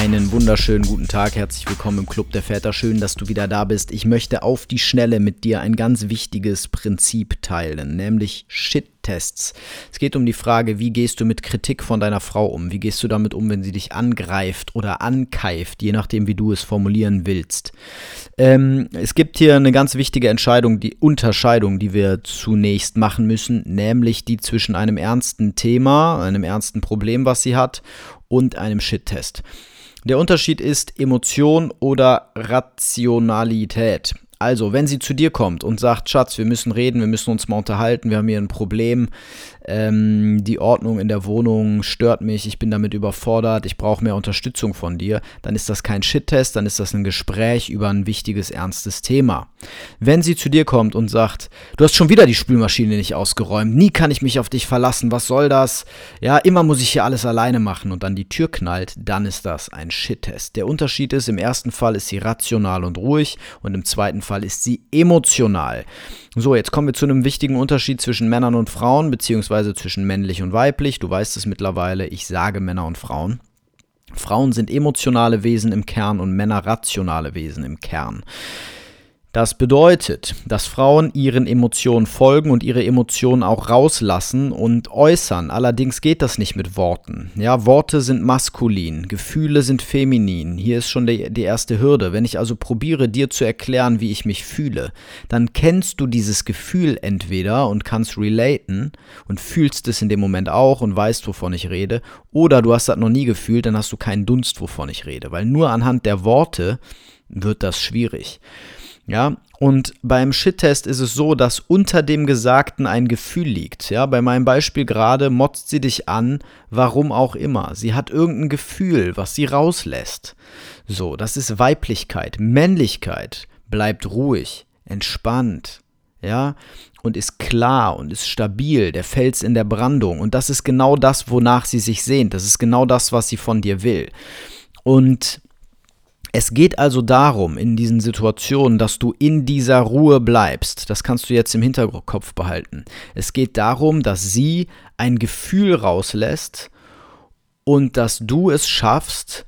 Einen wunderschönen guten Tag, herzlich willkommen im Club der Väter. Schön, dass du wieder da bist. Ich möchte auf die Schnelle mit dir ein ganz wichtiges Prinzip teilen, nämlich Shit-Tests. Es geht um die Frage, wie gehst du mit Kritik von deiner Frau um? Wie gehst du damit um, wenn sie dich angreift oder ankeift, je nachdem, wie du es formulieren willst? Ähm, es gibt hier eine ganz wichtige Entscheidung, die Unterscheidung, die wir zunächst machen müssen, nämlich die zwischen einem ernsten Thema, einem ernsten Problem, was sie hat, und einem Shit-Test. Der Unterschied ist Emotion oder Rationalität. Also, wenn sie zu dir kommt und sagt, Schatz, wir müssen reden, wir müssen uns mal unterhalten, wir haben hier ein Problem, ähm, die Ordnung in der Wohnung stört mich, ich bin damit überfordert, ich brauche mehr Unterstützung von dir, dann ist das kein Shit-Test, dann ist das ein Gespräch über ein wichtiges, ernstes Thema. Wenn sie zu dir kommt und sagt, du hast schon wieder die Spülmaschine nicht ausgeräumt, nie kann ich mich auf dich verlassen, was soll das? Ja, immer muss ich hier alles alleine machen und dann die Tür knallt, dann ist das ein Shit-Test. Der Unterschied ist, im ersten Fall ist sie rational und ruhig und im zweiten Fall Fall ist sie emotional. So, jetzt kommen wir zu einem wichtigen Unterschied zwischen Männern und Frauen, beziehungsweise zwischen männlich und weiblich. Du weißt es mittlerweile, ich sage Männer und Frauen. Frauen sind emotionale Wesen im Kern und Männer rationale Wesen im Kern. Das bedeutet, dass Frauen ihren Emotionen folgen und ihre Emotionen auch rauslassen und äußern. Allerdings geht das nicht mit Worten. Ja, Worte sind maskulin, Gefühle sind feminin. Hier ist schon die, die erste Hürde. Wenn ich also probiere, dir zu erklären, wie ich mich fühle, dann kennst du dieses Gefühl entweder und kannst relaten und fühlst es in dem Moment auch und weißt, wovon ich rede, oder du hast das noch nie gefühlt, dann hast du keinen Dunst, wovon ich rede. Weil nur anhand der Worte wird das schwierig. Ja, und beim Shit-Test ist es so, dass unter dem Gesagten ein Gefühl liegt. Ja, bei meinem Beispiel gerade motzt sie dich an, warum auch immer. Sie hat irgendein Gefühl, was sie rauslässt. So, das ist Weiblichkeit. Männlichkeit bleibt ruhig, entspannt, ja, und ist klar und ist stabil, der Fels in der Brandung. Und das ist genau das, wonach sie sich sehnt. Das ist genau das, was sie von dir will. Und es geht also darum, in diesen Situationen, dass du in dieser Ruhe bleibst. Das kannst du jetzt im Hinterkopf behalten. Es geht darum, dass sie ein Gefühl rauslässt und dass du es schaffst,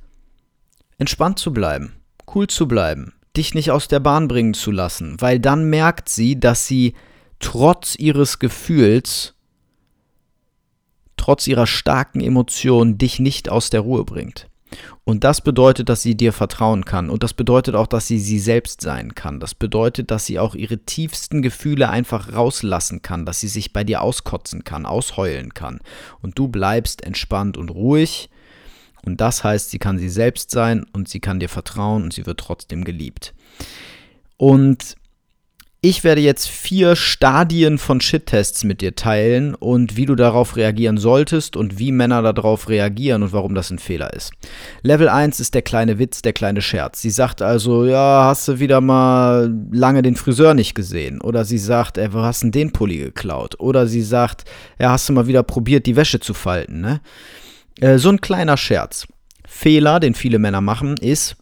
entspannt zu bleiben, cool zu bleiben, dich nicht aus der Bahn bringen zu lassen, weil dann merkt sie, dass sie trotz ihres Gefühls, trotz ihrer starken Emotionen dich nicht aus der Ruhe bringt. Und das bedeutet, dass sie dir vertrauen kann. Und das bedeutet auch, dass sie sie selbst sein kann. Das bedeutet, dass sie auch ihre tiefsten Gefühle einfach rauslassen kann, dass sie sich bei dir auskotzen kann, ausheulen kann. Und du bleibst entspannt und ruhig. Und das heißt, sie kann sie selbst sein und sie kann dir vertrauen und sie wird trotzdem geliebt. Und ich werde jetzt vier Stadien von Shit-Tests mit dir teilen und wie du darauf reagieren solltest und wie Männer darauf reagieren und warum das ein Fehler ist. Level 1 ist der kleine Witz, der kleine Scherz. Sie sagt also, ja, hast du wieder mal lange den Friseur nicht gesehen? Oder sie sagt, ey, wo hast denn den Pulli geklaut? Oder sie sagt, ja, hast du mal wieder probiert, die Wäsche zu falten, ne? Äh, so ein kleiner Scherz. Fehler, den viele Männer machen, ist,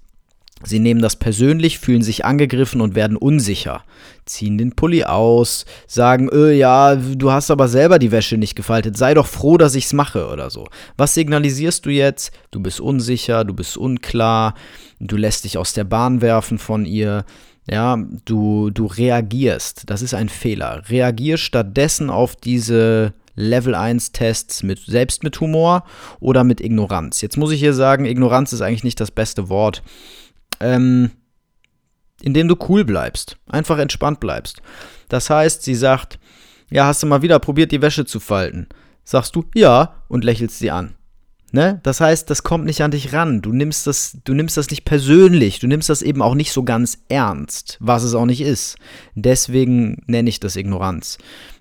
Sie nehmen das persönlich, fühlen sich angegriffen und werden unsicher. Ziehen den Pulli aus, sagen, öh, ja, du hast aber selber die Wäsche nicht gefaltet, sei doch froh, dass ich's mache oder so. Was signalisierst du jetzt? Du bist unsicher, du bist unklar, du lässt dich aus der Bahn werfen von ihr. Ja, du, du reagierst. Das ist ein Fehler. Reagier stattdessen auf diese Level 1 Tests mit, selbst mit Humor oder mit Ignoranz. Jetzt muss ich hier sagen, Ignoranz ist eigentlich nicht das beste Wort ähm, indem du cool bleibst, einfach entspannt bleibst. Das heißt, sie sagt, ja, hast du mal wieder probiert, die Wäsche zu falten? Sagst du, ja, und lächelst sie an. Ne? Das heißt, das kommt nicht an dich ran. Du nimmst, das, du nimmst das nicht persönlich. Du nimmst das eben auch nicht so ganz ernst, was es auch nicht ist. Deswegen nenne ich das Ignoranz.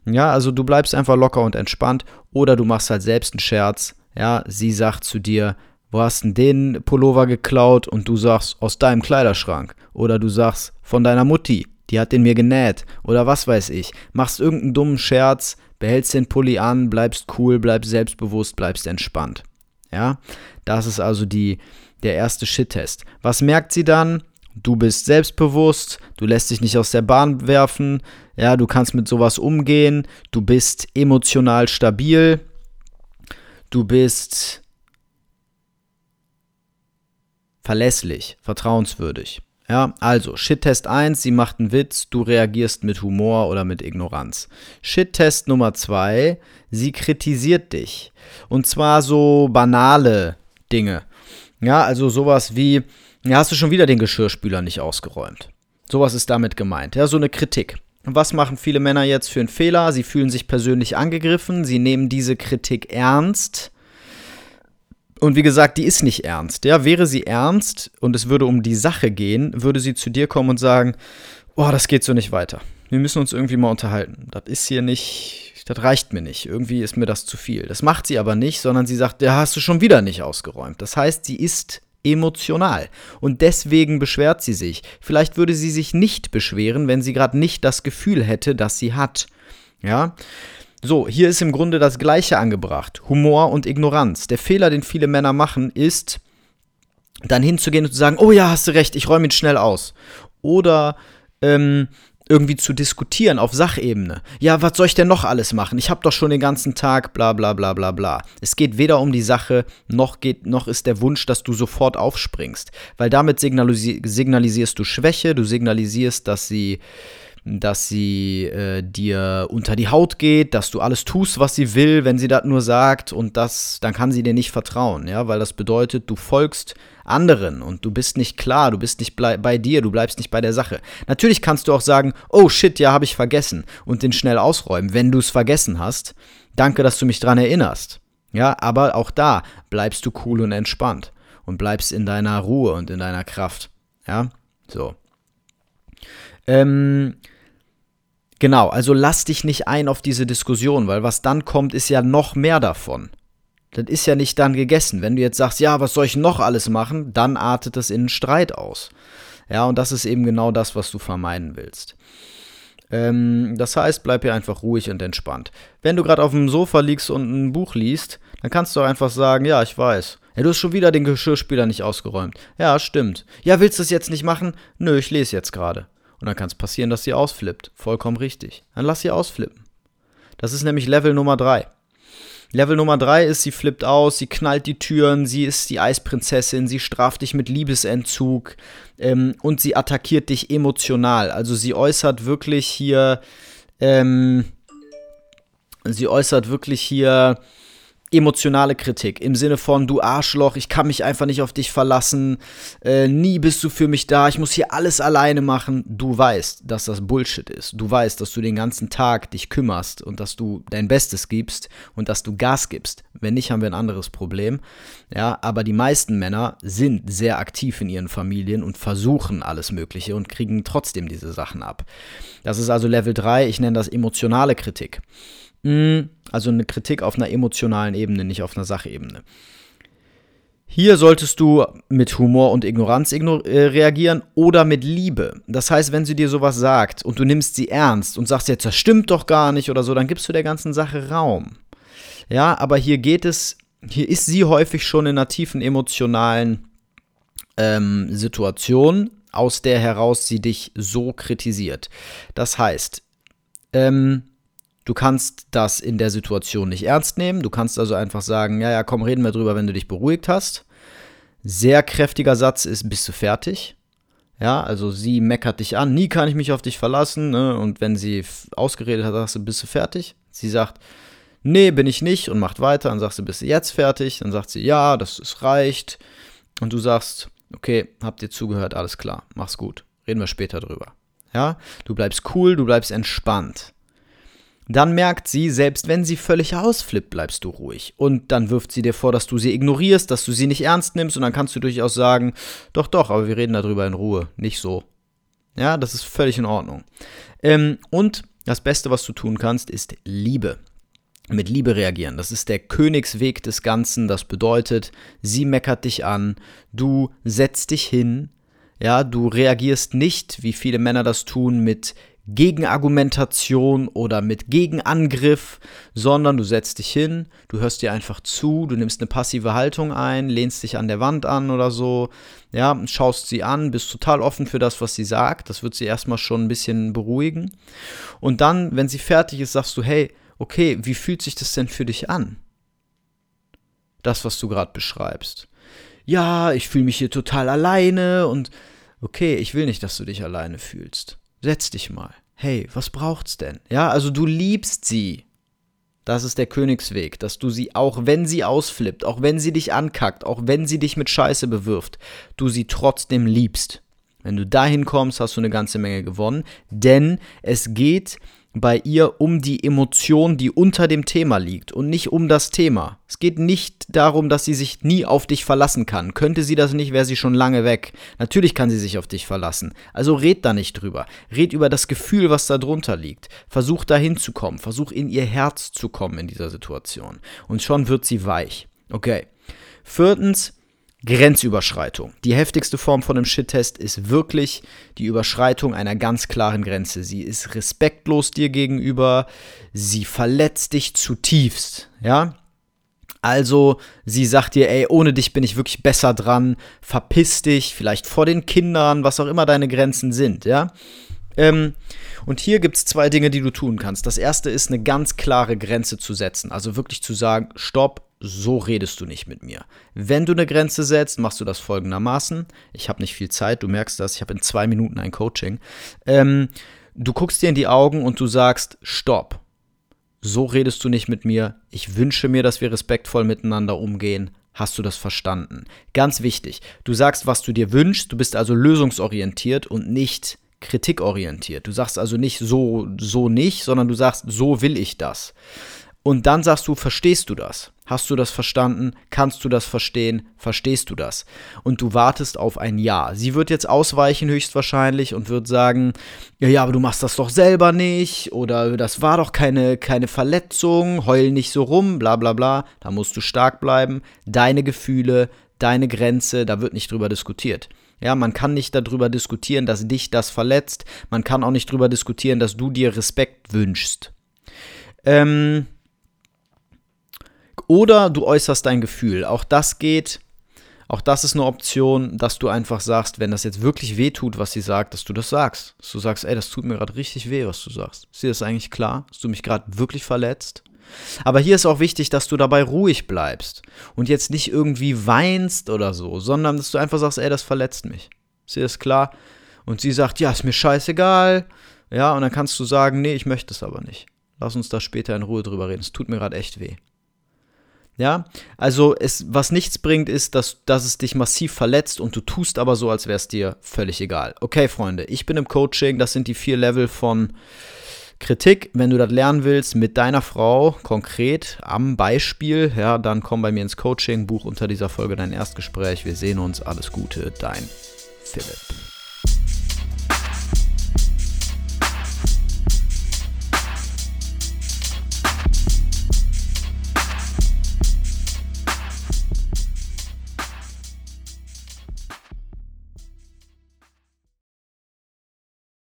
Ja, also du bleibst einfach locker und entspannt oder du machst halt selbst einen Scherz, Ja, sie sagt zu dir, wo hast denn den Pullover geklaut? Und du sagst, aus deinem Kleiderschrank. Oder du sagst, von deiner Mutti, die hat den mir genäht. Oder was weiß ich. Machst irgendeinen dummen Scherz, behältst den Pulli an, bleibst cool, bleibst selbstbewusst, bleibst entspannt. Ja, das ist also die, der erste Shit-Test. Was merkt sie dann? Du bist selbstbewusst, du lässt dich nicht aus der Bahn werfen, ja, du kannst mit sowas umgehen, du bist emotional stabil, du bist verlässlich, vertrauenswürdig. Ja, also Shit-Test 1, sie macht einen Witz, du reagierst mit Humor oder mit Ignoranz. Shit-Test Nummer 2, sie kritisiert dich. Und zwar so banale Dinge. Ja, also sowas wie, ja, hast du schon wieder den Geschirrspüler nicht ausgeräumt. Sowas ist damit gemeint. Ja, so eine Kritik. Und was machen viele Männer jetzt für einen Fehler? Sie fühlen sich persönlich angegriffen, sie nehmen diese Kritik ernst. Und wie gesagt, die ist nicht ernst. Ja, wäre sie ernst und es würde um die Sache gehen, würde sie zu dir kommen und sagen: Boah, das geht so nicht weiter. Wir müssen uns irgendwie mal unterhalten. Das ist hier nicht, das reicht mir nicht. Irgendwie ist mir das zu viel. Das macht sie aber nicht, sondern sie sagt: Ja, hast du schon wieder nicht ausgeräumt. Das heißt, sie ist emotional. Und deswegen beschwert sie sich. Vielleicht würde sie sich nicht beschweren, wenn sie gerade nicht das Gefühl hätte, dass sie hat. Ja? So, hier ist im Grunde das Gleiche angebracht. Humor und Ignoranz. Der Fehler, den viele Männer machen, ist, dann hinzugehen und zu sagen, oh ja, hast du recht, ich räume ihn schnell aus. Oder ähm, irgendwie zu diskutieren auf Sachebene. Ja, was soll ich denn noch alles machen? Ich habe doch schon den ganzen Tag bla bla bla bla bla. Es geht weder um die Sache, noch, geht, noch ist der Wunsch, dass du sofort aufspringst. Weil damit signalisi signalisierst du Schwäche, du signalisierst, dass sie dass sie äh, dir unter die Haut geht, dass du alles tust, was sie will, wenn sie das nur sagt und das, dann kann sie dir nicht vertrauen, ja, weil das bedeutet, du folgst anderen und du bist nicht klar, du bist nicht bei dir, du bleibst nicht bei der Sache. Natürlich kannst du auch sagen, oh shit, ja, habe ich vergessen und den schnell ausräumen, wenn du es vergessen hast. Danke, dass du mich dran erinnerst. Ja, aber auch da bleibst du cool und entspannt und bleibst in deiner Ruhe und in deiner Kraft. Ja, so. Ähm, genau, also lass dich nicht ein auf diese Diskussion, weil was dann kommt, ist ja noch mehr davon. Das ist ja nicht dann gegessen. Wenn du jetzt sagst, ja, was soll ich noch alles machen, dann artet das in einen Streit aus. Ja, und das ist eben genau das, was du vermeiden willst. Ähm, das heißt, bleib hier einfach ruhig und entspannt. Wenn du gerade auf dem Sofa liegst und ein Buch liest, dann kannst du einfach sagen, ja, ich weiß. Ja, du hast schon wieder den Geschirrspüler nicht ausgeräumt. Ja, stimmt. Ja, willst du es jetzt nicht machen? Nö, ich lese jetzt gerade. Und dann kann es passieren, dass sie ausflippt. Vollkommen richtig. Dann lass sie ausflippen. Das ist nämlich Level Nummer 3. Level Nummer 3 ist, sie flippt aus, sie knallt die Türen, sie ist die Eisprinzessin, sie straft dich mit Liebesentzug ähm, und sie attackiert dich emotional. Also sie äußert wirklich hier, ähm, sie äußert wirklich hier emotionale Kritik im Sinne von du Arschloch, ich kann mich einfach nicht auf dich verlassen, äh, nie bist du für mich da, ich muss hier alles alleine machen. Du weißt, dass das Bullshit ist. Du weißt, dass du den ganzen Tag dich kümmerst und dass du dein Bestes gibst und dass du Gas gibst. Wenn nicht, haben wir ein anderes Problem. Ja, aber die meisten Männer sind sehr aktiv in ihren Familien und versuchen alles Mögliche und kriegen trotzdem diese Sachen ab. Das ist also Level 3, ich nenne das emotionale Kritik. Mm, also eine Kritik auf einer emotionalen Ebene, nicht auf einer Sachebene. Hier solltest du mit Humor und Ignoranz ignor äh, reagieren oder mit Liebe. Das heißt, wenn sie dir sowas sagt und du nimmst sie ernst und sagst jetzt, das stimmt doch gar nicht oder so, dann gibst du der ganzen Sache Raum. Ja, aber hier geht es, hier ist sie häufig schon in einer tiefen emotionalen ähm, Situation, aus der heraus sie dich so kritisiert. Das heißt, ähm, Du kannst das in der Situation nicht ernst nehmen. Du kannst also einfach sagen, ja, ja, komm, reden wir drüber, wenn du dich beruhigt hast. Sehr kräftiger Satz ist, bist du fertig? Ja, also sie meckert dich an, nie kann ich mich auf dich verlassen. Ne? Und wenn sie ausgeredet hat, sagst du, bist du fertig? Sie sagt, nee, bin ich nicht und macht weiter. Dann sagst du, bist du jetzt fertig? Dann sagt sie, ja, das ist, reicht. Und du sagst, okay, habt ihr zugehört, alles klar, mach's gut. Reden wir später drüber. Ja, du bleibst cool, du bleibst entspannt. Dann merkt sie, selbst wenn sie völlig ausflippt, bleibst du ruhig. Und dann wirft sie dir vor, dass du sie ignorierst, dass du sie nicht ernst nimmst. Und dann kannst du durchaus sagen, doch, doch, aber wir reden darüber in Ruhe. Nicht so. Ja, das ist völlig in Ordnung. Ähm, und das Beste, was du tun kannst, ist Liebe. mit Liebe reagieren. Das ist der Königsweg des Ganzen. Das bedeutet, sie meckert dich an, du setzt dich hin, ja, du reagierst nicht, wie viele Männer das tun, mit Gegenargumentation oder mit Gegenangriff, sondern du setzt dich hin, du hörst dir einfach zu, du nimmst eine passive Haltung ein, lehnst dich an der Wand an oder so, ja, schaust sie an, bist total offen für das, was sie sagt. Das wird sie erstmal schon ein bisschen beruhigen. Und dann, wenn sie fertig ist, sagst du, hey, okay, wie fühlt sich das denn für dich an? Das, was du gerade beschreibst. Ja, ich fühle mich hier total alleine und okay, ich will nicht, dass du dich alleine fühlst. Setz dich mal. Hey, was braucht's denn? Ja, also du liebst sie. Das ist der Königsweg, dass du sie, auch wenn sie ausflippt, auch wenn sie dich ankackt, auch wenn sie dich mit Scheiße bewirft, du sie trotzdem liebst. Wenn du dahin kommst, hast du eine ganze Menge gewonnen, denn es geht bei ihr um die Emotion, die unter dem Thema liegt und nicht um das Thema. Es geht nicht darum, dass sie sich nie auf dich verlassen kann. Könnte sie das nicht, wäre sie schon lange weg. Natürlich kann sie sich auf dich verlassen. Also red da nicht drüber. Red über das Gefühl, was da drunter liegt. Versuch da hinzukommen. Versuch in ihr Herz zu kommen in dieser Situation. Und schon wird sie weich. Okay. Viertens, Grenzüberschreitung. Die heftigste Form von einem Shit-Test ist wirklich die Überschreitung einer ganz klaren Grenze. Sie ist respektlos dir gegenüber, sie verletzt dich zutiefst, ja? Also, sie sagt dir, ey, ohne dich bin ich wirklich besser dran, verpiss dich, vielleicht vor den Kindern, was auch immer deine Grenzen sind, ja? Ähm, und hier gibt es zwei Dinge, die du tun kannst. Das erste ist, eine ganz klare Grenze zu setzen. Also wirklich zu sagen, stopp, so redest du nicht mit mir. Wenn du eine Grenze setzt, machst du das folgendermaßen. Ich habe nicht viel Zeit, du merkst das, ich habe in zwei Minuten ein Coaching. Ähm, du guckst dir in die Augen und du sagst, stopp. So redest du nicht mit mir. Ich wünsche mir, dass wir respektvoll miteinander umgehen. Hast du das verstanden? Ganz wichtig. Du sagst, was du dir wünschst. Du bist also lösungsorientiert und nicht kritikorientiert. Du sagst also nicht so, so nicht, sondern du sagst, so will ich das. Und dann sagst du, verstehst du das? Hast du das verstanden? Kannst du das verstehen? Verstehst du das? Und du wartest auf ein Ja. Sie wird jetzt ausweichen höchstwahrscheinlich und wird sagen, ja, ja, aber du machst das doch selber nicht oder das war doch keine, keine Verletzung, heul nicht so rum, bla bla bla. Da musst du stark bleiben. Deine Gefühle, deine Grenze, da wird nicht drüber diskutiert. Ja, man kann nicht darüber diskutieren, dass dich das verletzt. Man kann auch nicht darüber diskutieren, dass du dir Respekt wünschst. Ähm, oder du äußerst dein Gefühl. Auch das geht. Auch das ist eine Option, dass du einfach sagst, wenn das jetzt wirklich weh tut, was sie sagt, dass du das sagst. Dass du sagst, ey, das tut mir gerade richtig weh, was du sagst. Ist dir das eigentlich klar? Hast du mich gerade wirklich verletzt? Aber hier ist auch wichtig, dass du dabei ruhig bleibst und jetzt nicht irgendwie weinst oder so, sondern dass du einfach sagst, ey, das verletzt mich. Ist dir das klar? Und sie sagt, ja, ist mir scheißegal. Ja, und dann kannst du sagen, nee, ich möchte es aber nicht. Lass uns da später in Ruhe drüber reden. Es tut mir gerade echt weh. Ja, also es, was nichts bringt, ist, dass, dass es dich massiv verletzt und du tust aber so, als wäre es dir völlig egal. Okay, Freunde, ich bin im Coaching, das sind die vier Level von Kritik. Wenn du das lernen willst mit deiner Frau konkret am Beispiel, ja, dann komm bei mir ins Coaching, buch unter dieser Folge dein Erstgespräch. Wir sehen uns. Alles Gute, dein Philipp.